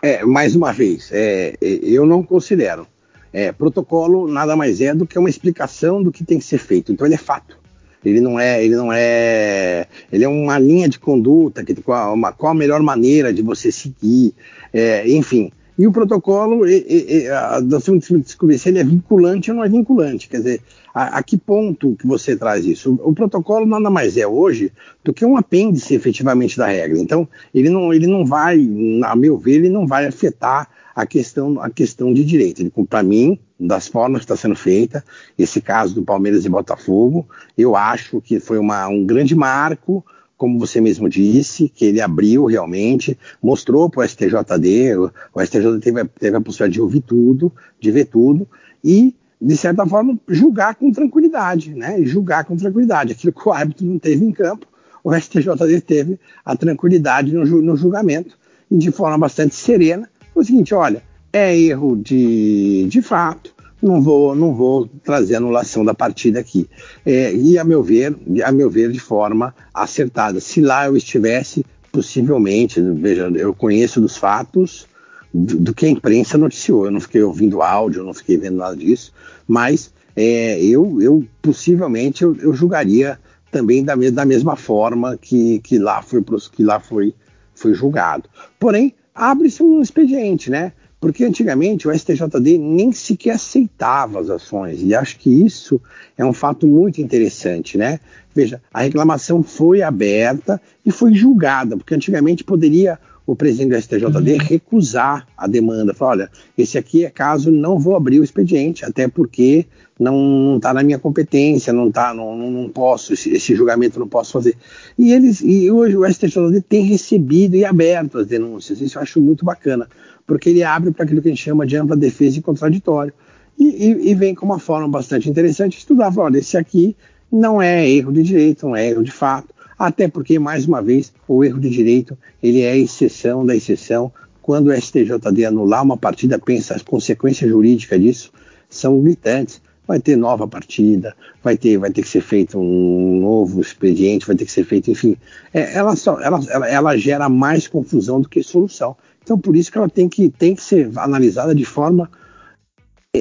É, mais uma vez, é, é, eu não considero. É, protocolo nada mais é do que uma explicação do que tem que ser feito. Então ele é fato. Ele não é, ele não é, ele é uma linha de conduta que qual, uma, qual a melhor maneira de você seguir, é, enfim. E o protocolo, e, e, a, nós temos descobrir se ele é vinculante ou não é vinculante. Quer dizer, a, a que ponto que você traz isso? O, o, protocolo nada mais é hoje do que um apêndice efetivamente da regra. Então, ele não, ele não vai, a meu ver, ele não vai afetar a questão, a questão de direito. Para mim, das formas que está sendo feita, esse caso do Palmeiras e Botafogo, eu acho que foi uma, um grande marco, como você mesmo disse, que ele abriu realmente, mostrou para o STJD, o, STJD teve, teve a possibilidade de ouvir tudo, de ver tudo, e de certa forma, julgar com tranquilidade, né? Julgar com tranquilidade. Aquilo que o árbitro não teve em campo, o STJD teve a tranquilidade no, no julgamento, e de forma bastante serena, foi o seguinte, olha, é erro de, de fato, não vou, não vou trazer anulação da partida aqui. É, e a meu ver, a meu ver, de forma acertada. Se lá eu estivesse, possivelmente, veja, eu conheço dos fatos do, do que a imprensa noticiou. Eu não fiquei ouvindo áudio, eu não fiquei vendo nada disso, mas é, eu, eu possivelmente eu, eu julgaria também da, da mesma forma que, que lá foi que lá foi, foi julgado. Porém, abre-se um expediente, né? Porque antigamente o STJD nem sequer aceitava as ações, e acho que isso é um fato muito interessante, né? Veja, a reclamação foi aberta e foi julgada, porque antigamente poderia o presidente do STJD uhum. recusar a demanda. Falar, olha, esse aqui é caso, não vou abrir o expediente, até porque não está na minha competência, não tá, não, não posso, esse, esse, julgamento não posso fazer. E eles, e hoje o STJD tem recebido e aberto as denúncias, isso eu acho muito bacana, porque ele abre para aquilo que a gente chama de ampla defesa e contraditório. E, e, e vem com uma forma bastante interessante estudar, falar, olha, esse aqui não é erro de direito, não é erro de fato, até porque, mais uma vez, o erro de direito ele é exceção da exceção. Quando o STJD anular uma partida, pensa as consequências jurídicas disso são gritantes. Vai ter nova partida, vai ter, vai ter que ser feito um novo expediente, vai ter que ser feito, enfim. É, ela, só, ela, ela, ela gera mais confusão do que solução. Então, por isso que ela tem que, tem que ser analisada de forma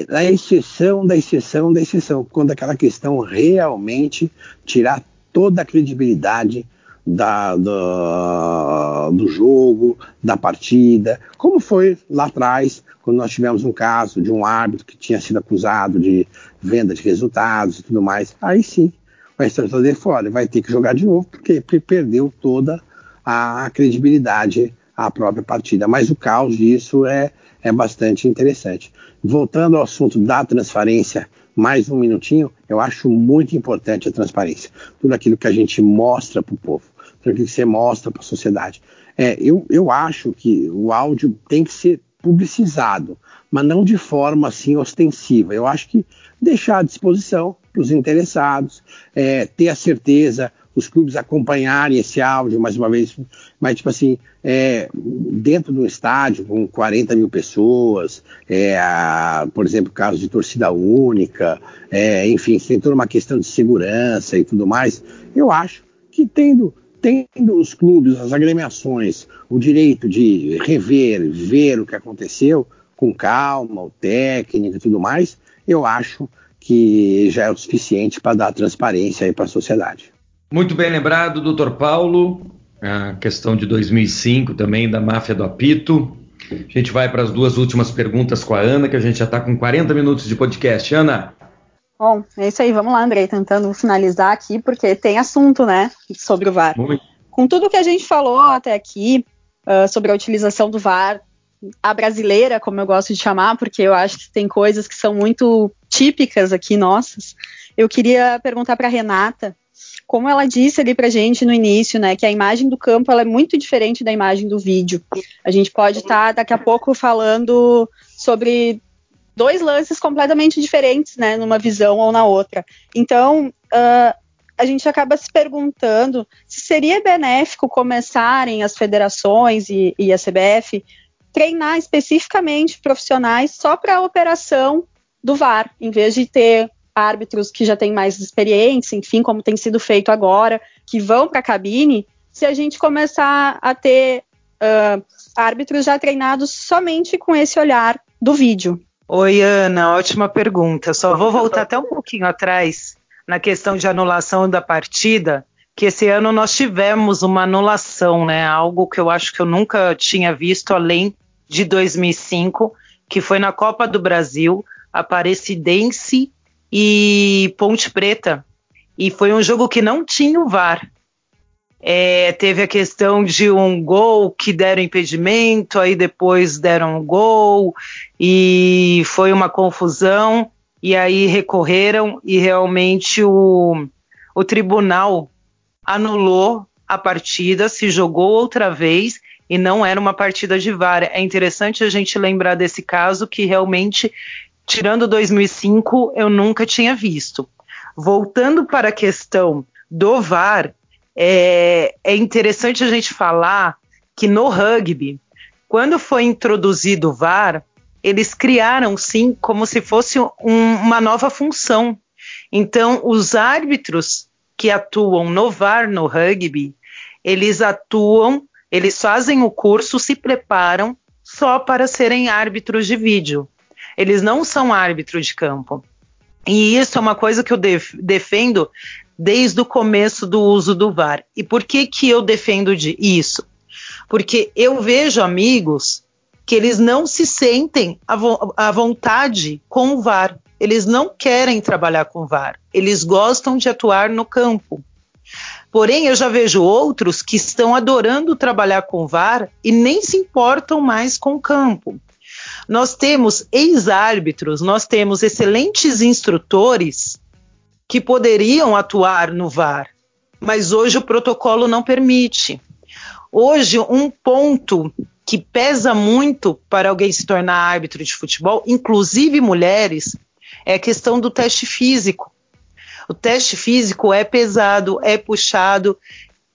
da exceção da exceção da exceção, quando aquela questão realmente tirar toda a credibilidade da, do, do jogo, da partida, como foi lá atrás, quando nós tivemos um caso de um árbitro que tinha sido acusado de venda de resultados e tudo mais. Aí sim, o STJD fora, vai ter que jogar de novo, porque perdeu toda a credibilidade à própria partida. Mas o caos disso é, é bastante interessante. Voltando ao assunto da transparência mais um minutinho, eu acho muito importante a transparência. Tudo aquilo que a gente mostra para o povo, tudo aquilo que você mostra para a sociedade. É, eu, eu acho que o áudio tem que ser publicizado, mas não de forma assim ostensiva. Eu acho que deixar à disposição para os interessados, é, ter a certeza os clubes acompanharem esse áudio mais uma vez, mas tipo assim, é, dentro do estádio com 40 mil pessoas, é, a, por exemplo, caso de torcida única, é, enfim, tem toda uma questão de segurança e tudo mais, eu acho que tendo tendo os clubes, as agremiações, o direito de rever, ver o que aconteceu com calma, o técnico e tudo mais, eu acho que já é o suficiente para dar transparência para a sociedade. Muito bem lembrado, doutor Paulo. A questão de 2005 também da máfia do apito. A gente vai para as duas últimas perguntas com a Ana, que a gente já está com 40 minutos de podcast. Ana. Bom, é isso aí. Vamos lá, Andrei, tentando finalizar aqui, porque tem assunto, né, sobre o VAR. Muito. Com tudo que a gente falou até aqui uh, sobre a utilização do VAR, a brasileira, como eu gosto de chamar, porque eu acho que tem coisas que são muito típicas aqui nossas. Eu queria perguntar para Renata como ela disse ali pra gente no início, né, que a imagem do campo ela é muito diferente da imagem do vídeo. A gente pode estar tá, daqui a pouco falando sobre dois lances completamente diferentes, né, numa visão ou na outra. Então, uh, a gente acaba se perguntando se seria benéfico começarem as federações e, e a CBF treinar especificamente profissionais só para a operação do VAR, em vez de ter árbitros que já têm mais experiência, enfim, como tem sido feito agora, que vão para a cabine, se a gente começar a ter uh, árbitros já treinados somente com esse olhar do vídeo. Oi, Ana, ótima pergunta. Só vou voltar até um pouquinho atrás na questão de anulação da partida, que esse ano nós tivemos uma anulação, né? Algo que eu acho que eu nunca tinha visto além de 2005, que foi na Copa do Brasil, Aparecidense e Ponte Preta. E foi um jogo que não tinha o VAR. É, teve a questão de um gol que deram impedimento, aí depois deram um gol, e foi uma confusão, e aí recorreram, e realmente o, o tribunal anulou a partida, se jogou outra vez, e não era uma partida de VAR. É interessante a gente lembrar desse caso que realmente, tirando 2005, eu nunca tinha visto. Voltando para a questão do VAR, é, é interessante a gente falar que no rugby, quando foi introduzido o VAR, eles criaram sim como se fosse um, uma nova função. Então, os árbitros que atuam no VAR no rugby, eles atuam, eles fazem o curso, se preparam só para serem árbitros de vídeo. Eles não são árbitros de campo. E isso é uma coisa que eu def defendo desde o começo do uso do VAR. E por que, que eu defendo de isso? Porque eu vejo amigos que eles não se sentem à, vo à vontade com o VAR. Eles não querem trabalhar com VAR. Eles gostam de atuar no campo. Porém, eu já vejo outros que estão adorando trabalhar com VAR e nem se importam mais com o campo. Nós temos ex-árbitros, nós temos excelentes instrutores que poderiam atuar no VAR, mas hoje o protocolo não permite. Hoje, um ponto que pesa muito para alguém se tornar árbitro de futebol, inclusive mulheres, é a questão do teste físico. O teste físico é pesado, é puxado,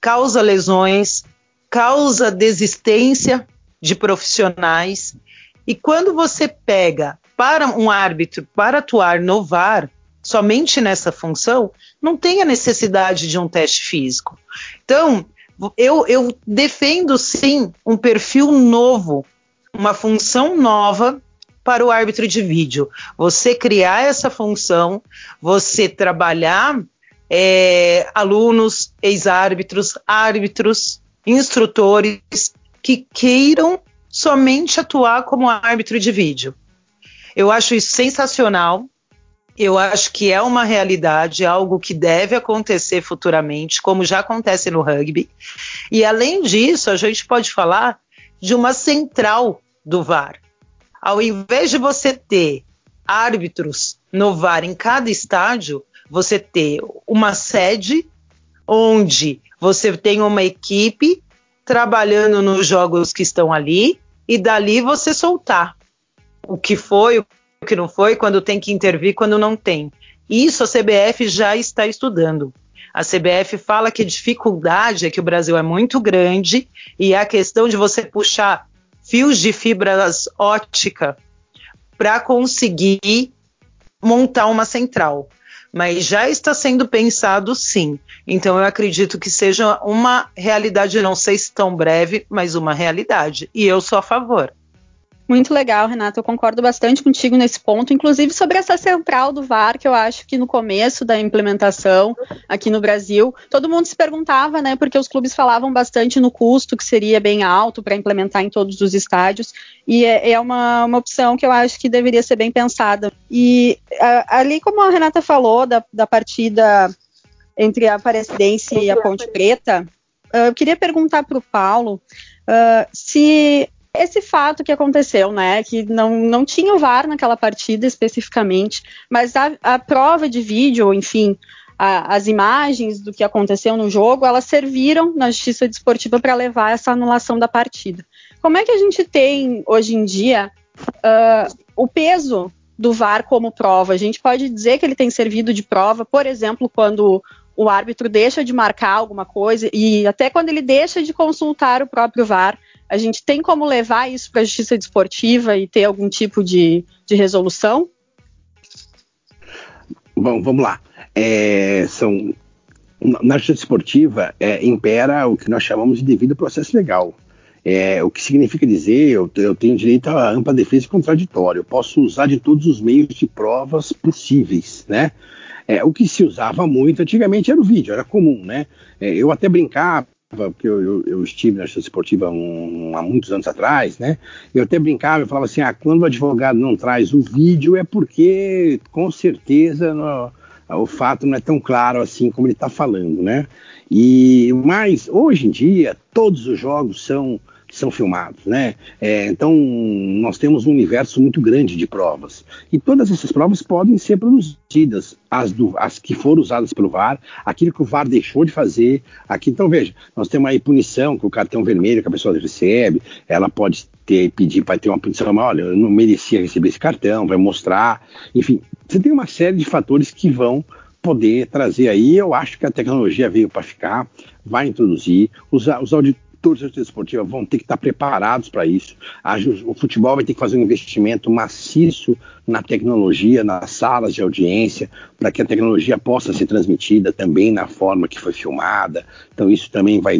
causa lesões, causa desistência de profissionais. E quando você pega para um árbitro para atuar no VAR, somente nessa função, não tem a necessidade de um teste físico. Então, eu, eu defendo sim um perfil novo, uma função nova para o árbitro de vídeo. Você criar essa função, você trabalhar é, alunos, ex-árbitros, árbitros, instrutores que queiram somente atuar como árbitro de vídeo. Eu acho isso sensacional eu acho que é uma realidade, algo que deve acontecer futuramente, como já acontece no rugby. E além disso, a gente pode falar de uma central do VAR. Ao invés de você ter árbitros no VAR em cada estádio, você ter uma sede onde você tem uma equipe trabalhando nos jogos que estão ali e dali você soltar o que foi, o que não foi, quando tem que intervir, quando não tem. Isso a CBF já está estudando. A CBF fala que a dificuldade é que o Brasil é muito grande e a questão de você puxar fios de fibras ótica para conseguir montar uma central. Mas já está sendo pensado sim. Então eu acredito que seja uma realidade, não sei se tão breve, mas uma realidade. E eu sou a favor. Muito legal, Renata. Eu concordo bastante contigo nesse ponto, inclusive sobre essa central do VAR, que eu acho que no começo da implementação aqui no Brasil, todo mundo se perguntava, né, porque os clubes falavam bastante no custo, que seria bem alto para implementar em todos os estádios, e é, é uma, uma, opção que eu acho que deveria ser bem pensada. E a, ali, como a Renata falou, da, da partida entre a Aparecidense e a Ponte Preta, eu queria perguntar para o Paulo uh, se esse fato que aconteceu, né? Que não, não tinha o VAR naquela partida especificamente, mas a, a prova de vídeo, enfim, a, as imagens do que aconteceu no jogo, elas serviram na justiça desportiva para levar essa anulação da partida. Como é que a gente tem hoje em dia uh, o peso do VAR como prova? A gente pode dizer que ele tem servido de prova, por exemplo, quando o árbitro deixa de marcar alguma coisa e até quando ele deixa de consultar o próprio VAR a gente tem como levar isso para a justiça desportiva e ter algum tipo de, de resolução? Bom, vamos lá. É, são, na justiça desportiva é, impera o que nós chamamos de devido processo legal. É, o que significa dizer eu, eu tenho direito à ampla defesa e contraditório. Eu posso usar de todos os meios de provas possíveis, né? É, o que se usava muito antigamente era o vídeo, era comum, né? É, eu até brincava porque eu, eu, eu, estive na justiça esportiva um, há muitos anos atrás, né? Eu até brincava, eu falava assim, ah, quando o advogado não traz o vídeo é porque, com certeza, no, o fato não é tão claro assim como ele está falando, né? E mas hoje em dia todos os jogos são são filmados, né? É, então nós temos um universo muito grande de provas e todas essas provas podem ser produzidas, as, do, as que foram usadas pelo VAR, aquilo que o VAR deixou de fazer, aqui então veja, nós temos aí punição com o cartão vermelho que a pessoa recebe, ela pode ter pedir para ter uma punição, mas olha, eu não merecia receber esse cartão, vai mostrar, enfim, você tem uma série de fatores que vão poder trazer aí. Eu acho que a tecnologia veio para ficar, vai introduzir. Os, os auditores todos os esportivos vão ter que estar preparados para isso. O futebol vai ter que fazer um investimento maciço na tecnologia, nas salas de audiência, para que a tecnologia possa ser transmitida também na forma que foi filmada. Então isso também vai,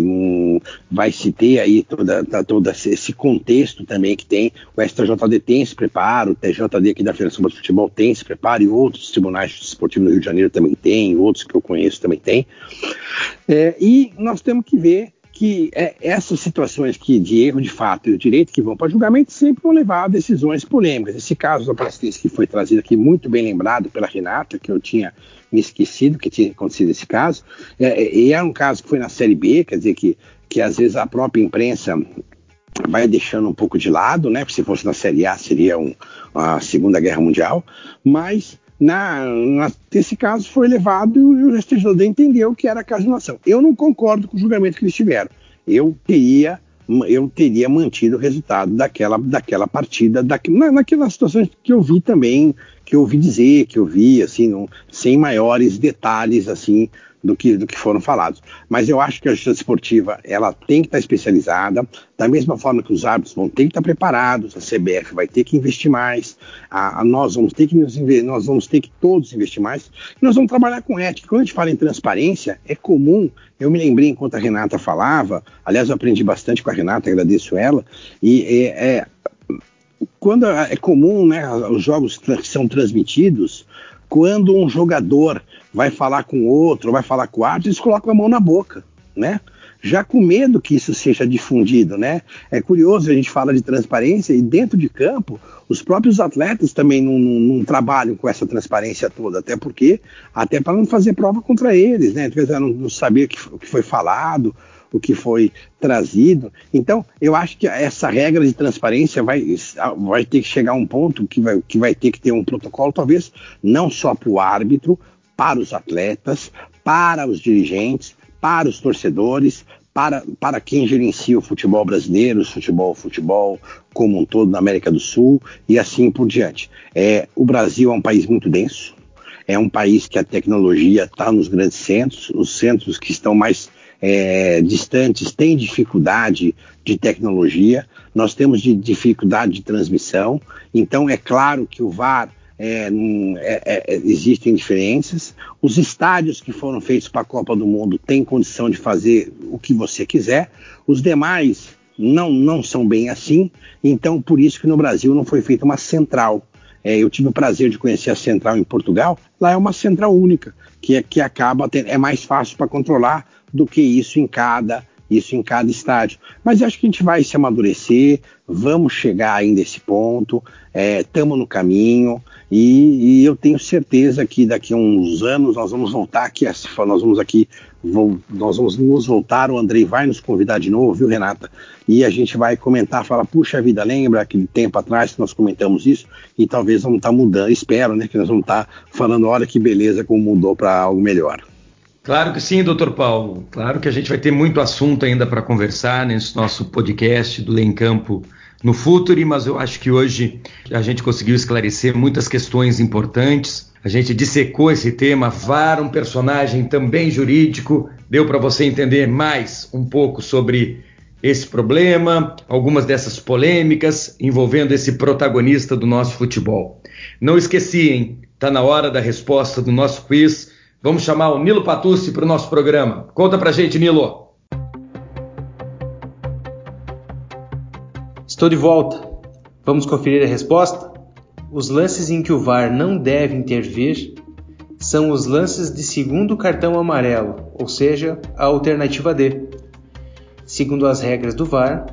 vai se ter aí toda, todo esse contexto também que tem. O STJD tem esse preparo, o TJD aqui da Federação de Futebol tem esse preparo, e outros tribunais esportivos no Rio de Janeiro também tem, outros que eu conheço também tem. É, e nós temos que ver que é, essas situações que de erro de fato e o direito que vão para julgamento sempre vão levar a decisões polêmicas. Esse caso da Palestina que foi trazido aqui muito bem lembrado pela Renata, que eu tinha me esquecido que tinha acontecido esse caso, é, é, e é um caso que foi na Série B, quer dizer que, que às vezes a própria imprensa vai deixando um pouco de lado, né? Porque se fosse na Série A seria um, a Segunda Guerra Mundial, mas na, na, nesse caso foi levado e o STJD entendeu que era nação. Eu não concordo com o julgamento que eles tiveram. Eu teria, eu teria mantido o resultado daquela, daquela partida, da, na, naquelas situações que eu vi também, que eu ouvi dizer, que eu vi, assim, não, sem maiores detalhes, assim, do que, do que foram falados. Mas eu acho que a justiça esportiva ela tem que estar especializada, da mesma forma que os árbitros vão ter que estar preparados, a CBF vai ter que investir mais, a, a nós vamos ter que nos, nós vamos ter que todos investir mais, e nós vamos trabalhar com ética. Quando a gente fala em transparência, é comum, eu me lembrei enquanto a Renata falava, aliás eu aprendi bastante com a Renata, agradeço ela, e é, é quando é comum, né, os jogos que são transmitidos, quando um jogador vai falar com outro, vai falar com o árbitro, eles colocam a mão na boca, né? Já com medo que isso seja difundido, né? É curioso, a gente fala de transparência e dentro de campo, os próprios atletas também não, não, não trabalham com essa transparência toda, até porque, até para não fazer prova contra eles, né? Não, não saber o que, o que foi falado, o que foi trazido. Então, eu acho que essa regra de transparência vai, vai ter que chegar a um ponto que vai, que vai ter que ter um protocolo, talvez não só para o árbitro, para os atletas, para os dirigentes, para os torcedores, para, para quem gerencia o futebol brasileiro, o futebol, futebol como um todo na América do Sul e assim por diante. É, o Brasil é um país muito denso, é um país que a tecnologia está nos grandes centros, os centros que estão mais é, distantes têm dificuldade de tecnologia, nós temos de dificuldade de transmissão, então é claro que o VAR é, é, é, existem diferenças. Os estádios que foram feitos para a Copa do Mundo têm condição de fazer o que você quiser. Os demais não, não são bem assim. Então, por isso que no Brasil não foi feita uma central. É, eu tive o prazer de conhecer a central em Portugal. Lá é uma central única, que, é, que acaba ter, é mais fácil para controlar do que isso em cada isso em cada estádio. Mas acho que a gente vai se amadurecer, vamos chegar ainda a esse ponto, estamos é, no caminho e, e, eu tenho certeza que daqui a uns anos nós vamos voltar aqui, nós vamos aqui, nós vamos nos voltar, o Andrei vai nos convidar de novo, viu Renata? E a gente vai comentar, falar, puxa vida, lembra aquele tempo atrás que nós comentamos isso e talvez vamos estar tá mudando, espero né, que nós vamos estar tá falando, olha que beleza como mudou para algo melhor. Claro que sim, doutor Paulo. Claro que a gente vai ter muito assunto ainda para conversar nesse nosso podcast do Lei em Campo no Futuri, mas eu acho que hoje a gente conseguiu esclarecer muitas questões importantes. A gente dissecou esse tema, VAR, um personagem também jurídico, deu para você entender mais um pouco sobre esse problema, algumas dessas polêmicas envolvendo esse protagonista do nosso futebol. Não esqueci, hein? Tá na hora da resposta do nosso quiz. Vamos chamar o Nilo Patucci para o nosso programa. Conta para gente, Nilo. Estou de volta. Vamos conferir a resposta? Os lances em que o VAR não deve intervir são os lances de segundo cartão amarelo, ou seja, a alternativa D. Segundo as regras do VAR,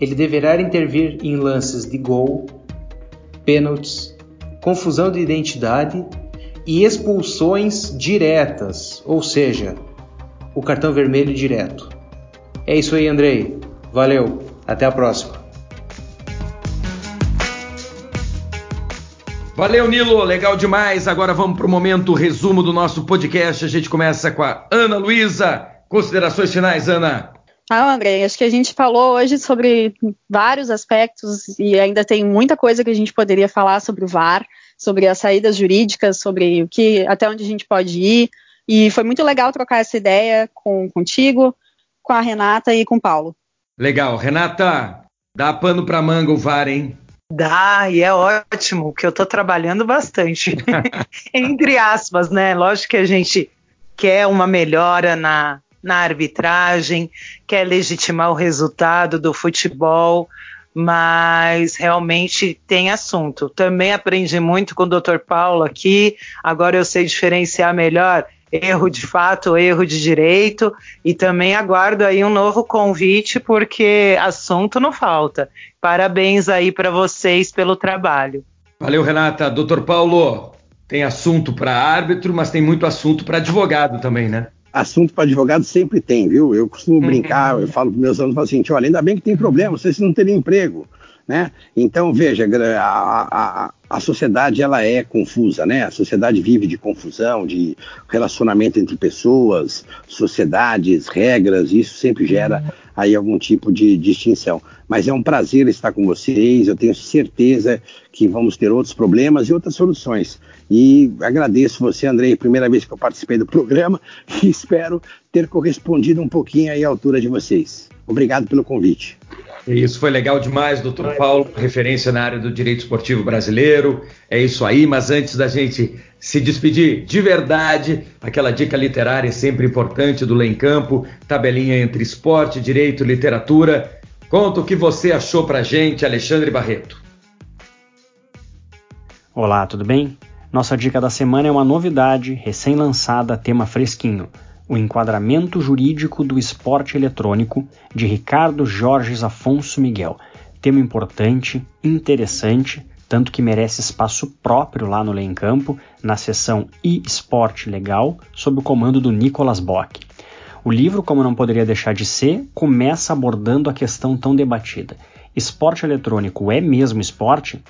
ele deverá intervir em lances de gol, pênaltis, confusão de identidade e expulsões diretas, ou seja, o cartão vermelho direto. É isso aí, Andrei. Valeu. Até a próxima. Valeu, Nilo, legal demais. Agora vamos para o momento resumo do nosso podcast. A gente começa com a Ana Luísa. Considerações finais, Ana. Ah, André, acho que a gente falou hoje sobre vários aspectos e ainda tem muita coisa que a gente poderia falar sobre o VAR, sobre as saídas jurídicas, sobre o que até onde a gente pode ir. E foi muito legal trocar essa ideia com contigo, com a Renata e com o Paulo. Legal, Renata, dá pano para manga o VAR, hein? Dá, e é ótimo, que eu estou trabalhando bastante. (laughs) Entre aspas, né? Lógico que a gente quer uma melhora na, na arbitragem, quer legitimar o resultado do futebol, mas realmente tem assunto. Também aprendi muito com o Dr. Paulo aqui, agora eu sei diferenciar melhor erro de fato, erro de direito, e também aguardo aí um novo convite, porque assunto não falta. Parabéns aí para vocês pelo trabalho. Valeu, Renata. Doutor Paulo, tem assunto para árbitro, mas tem muito assunto para advogado também, né? Assunto para advogado sempre tem, viu? Eu costumo uhum. brincar, eu falo para meus alunos assim, olha, ainda bem que tem problema, vocês não teriam emprego. Né? Então, veja, a, a, a, sociedade ela é confusa, né? A sociedade vive de confusão, de relacionamento entre pessoas, sociedades, regras, isso sempre gera aí algum tipo de distinção. Mas é um prazer estar com vocês, eu tenho certeza que vamos ter outros problemas e outras soluções. E agradeço você, Andrei, primeira vez que eu participei do programa (laughs) e espero ter correspondido um pouquinho aí à altura de vocês. Obrigado pelo convite. Isso foi legal demais, doutor Paulo, referência na área do direito esportivo brasileiro. É isso aí, mas antes da gente se despedir de verdade, aquela dica literária sempre importante do Lê em Campo, tabelinha entre esporte, direito e literatura. Conta o que você achou pra gente, Alexandre Barreto. Olá, tudo bem? Nossa dica da semana é uma novidade, recém-lançada, tema fresquinho o Enquadramento Jurídico do Esporte Eletrônico, de Ricardo Jorges Afonso Miguel. Tema importante, interessante, tanto que merece espaço próprio lá no Lei Campo, na seção e-esporte legal, sob o comando do Nicolas Bock. O livro, como não poderia deixar de ser, começa abordando a questão tão debatida: esporte eletrônico é mesmo esporte?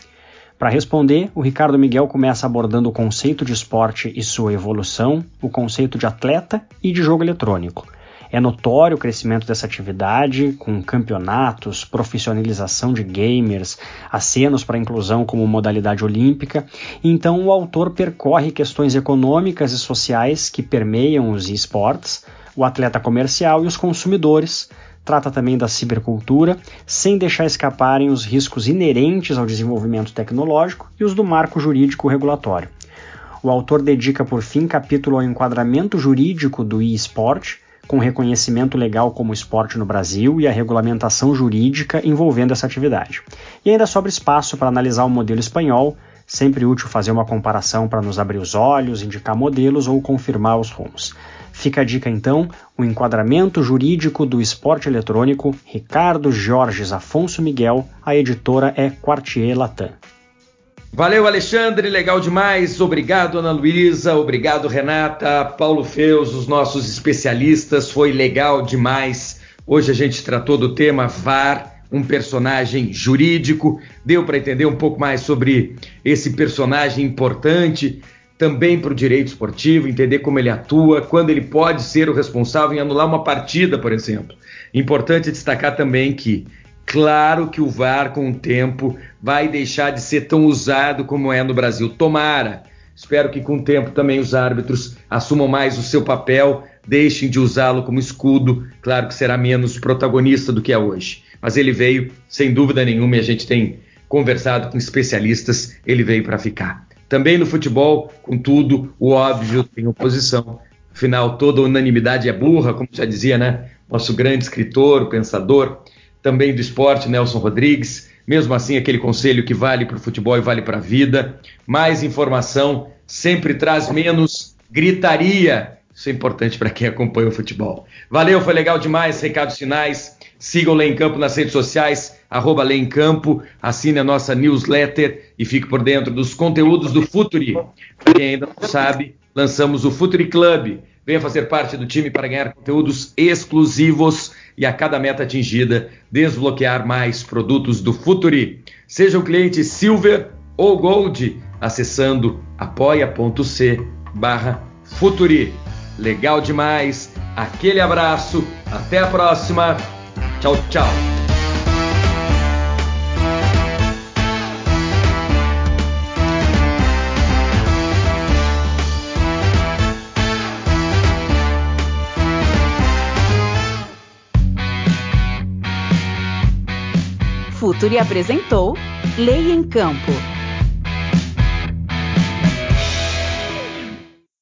Para responder, o Ricardo Miguel começa abordando o conceito de esporte e sua evolução, o conceito de atleta e de jogo eletrônico. É notório o crescimento dessa atividade, com campeonatos, profissionalização de gamers, acenos para inclusão como modalidade olímpica. Então, o autor percorre questões econômicas e sociais que permeiam os esportes, o atleta comercial e os consumidores, trata também da cibercultura, sem deixar escaparem os riscos inerentes ao desenvolvimento tecnológico e os do marco jurídico regulatório. O autor dedica, por fim, capítulo ao enquadramento jurídico do e-sport, com reconhecimento legal como esporte no Brasil e a regulamentação jurídica envolvendo essa atividade. E ainda sobra espaço para analisar o modelo espanhol, sempre útil fazer uma comparação para nos abrir os olhos, indicar modelos ou confirmar os rumos. Fica a dica então, o enquadramento jurídico do esporte eletrônico, Ricardo Jorges Afonso Miguel, a editora é Quartier Latam. Valeu, Alexandre, legal demais. Obrigado, Ana Luísa, obrigado, Renata, Paulo Feus, os nossos especialistas, foi legal demais. Hoje a gente tratou do tema VAR, um personagem jurídico, deu para entender um pouco mais sobre esse personagem importante também para o direito esportivo, entender como ele atua, quando ele pode ser o responsável em anular uma partida, por exemplo. Importante destacar também que, claro que o VAR, com o tempo, vai deixar de ser tão usado como é no Brasil. Tomara. Espero que com o tempo também os árbitros assumam mais o seu papel, deixem de usá-lo como escudo. Claro que será menos protagonista do que é hoje. Mas ele veio, sem dúvida nenhuma, e a gente tem conversado com especialistas, ele veio para ficar. Também no futebol, contudo, o óbvio tem oposição. Afinal, toda unanimidade é burra, como já dizia, né? Nosso grande escritor, pensador, também do esporte, Nelson Rodrigues. Mesmo assim, aquele conselho que vale para o futebol e vale para a vida. Mais informação sempre traz menos gritaria. Isso é importante para quem acompanha o futebol. Valeu, foi legal demais. Recados finais. Sigam Lei em Campo nas redes sociais, arroba Lei em Campo, assine a nossa newsletter e fique por dentro dos conteúdos do Futuri. Para quem ainda não sabe, lançamos o Futuri Club. Venha fazer parte do time para ganhar conteúdos exclusivos e a cada meta atingida, desbloquear mais produtos do Futuri. Seja o cliente Silver ou Gold, acessando apoia.c barra Futuri. Legal demais. Aquele abraço. Até a próxima. Tchau, tchau. Futuri apresentou Lei em Campo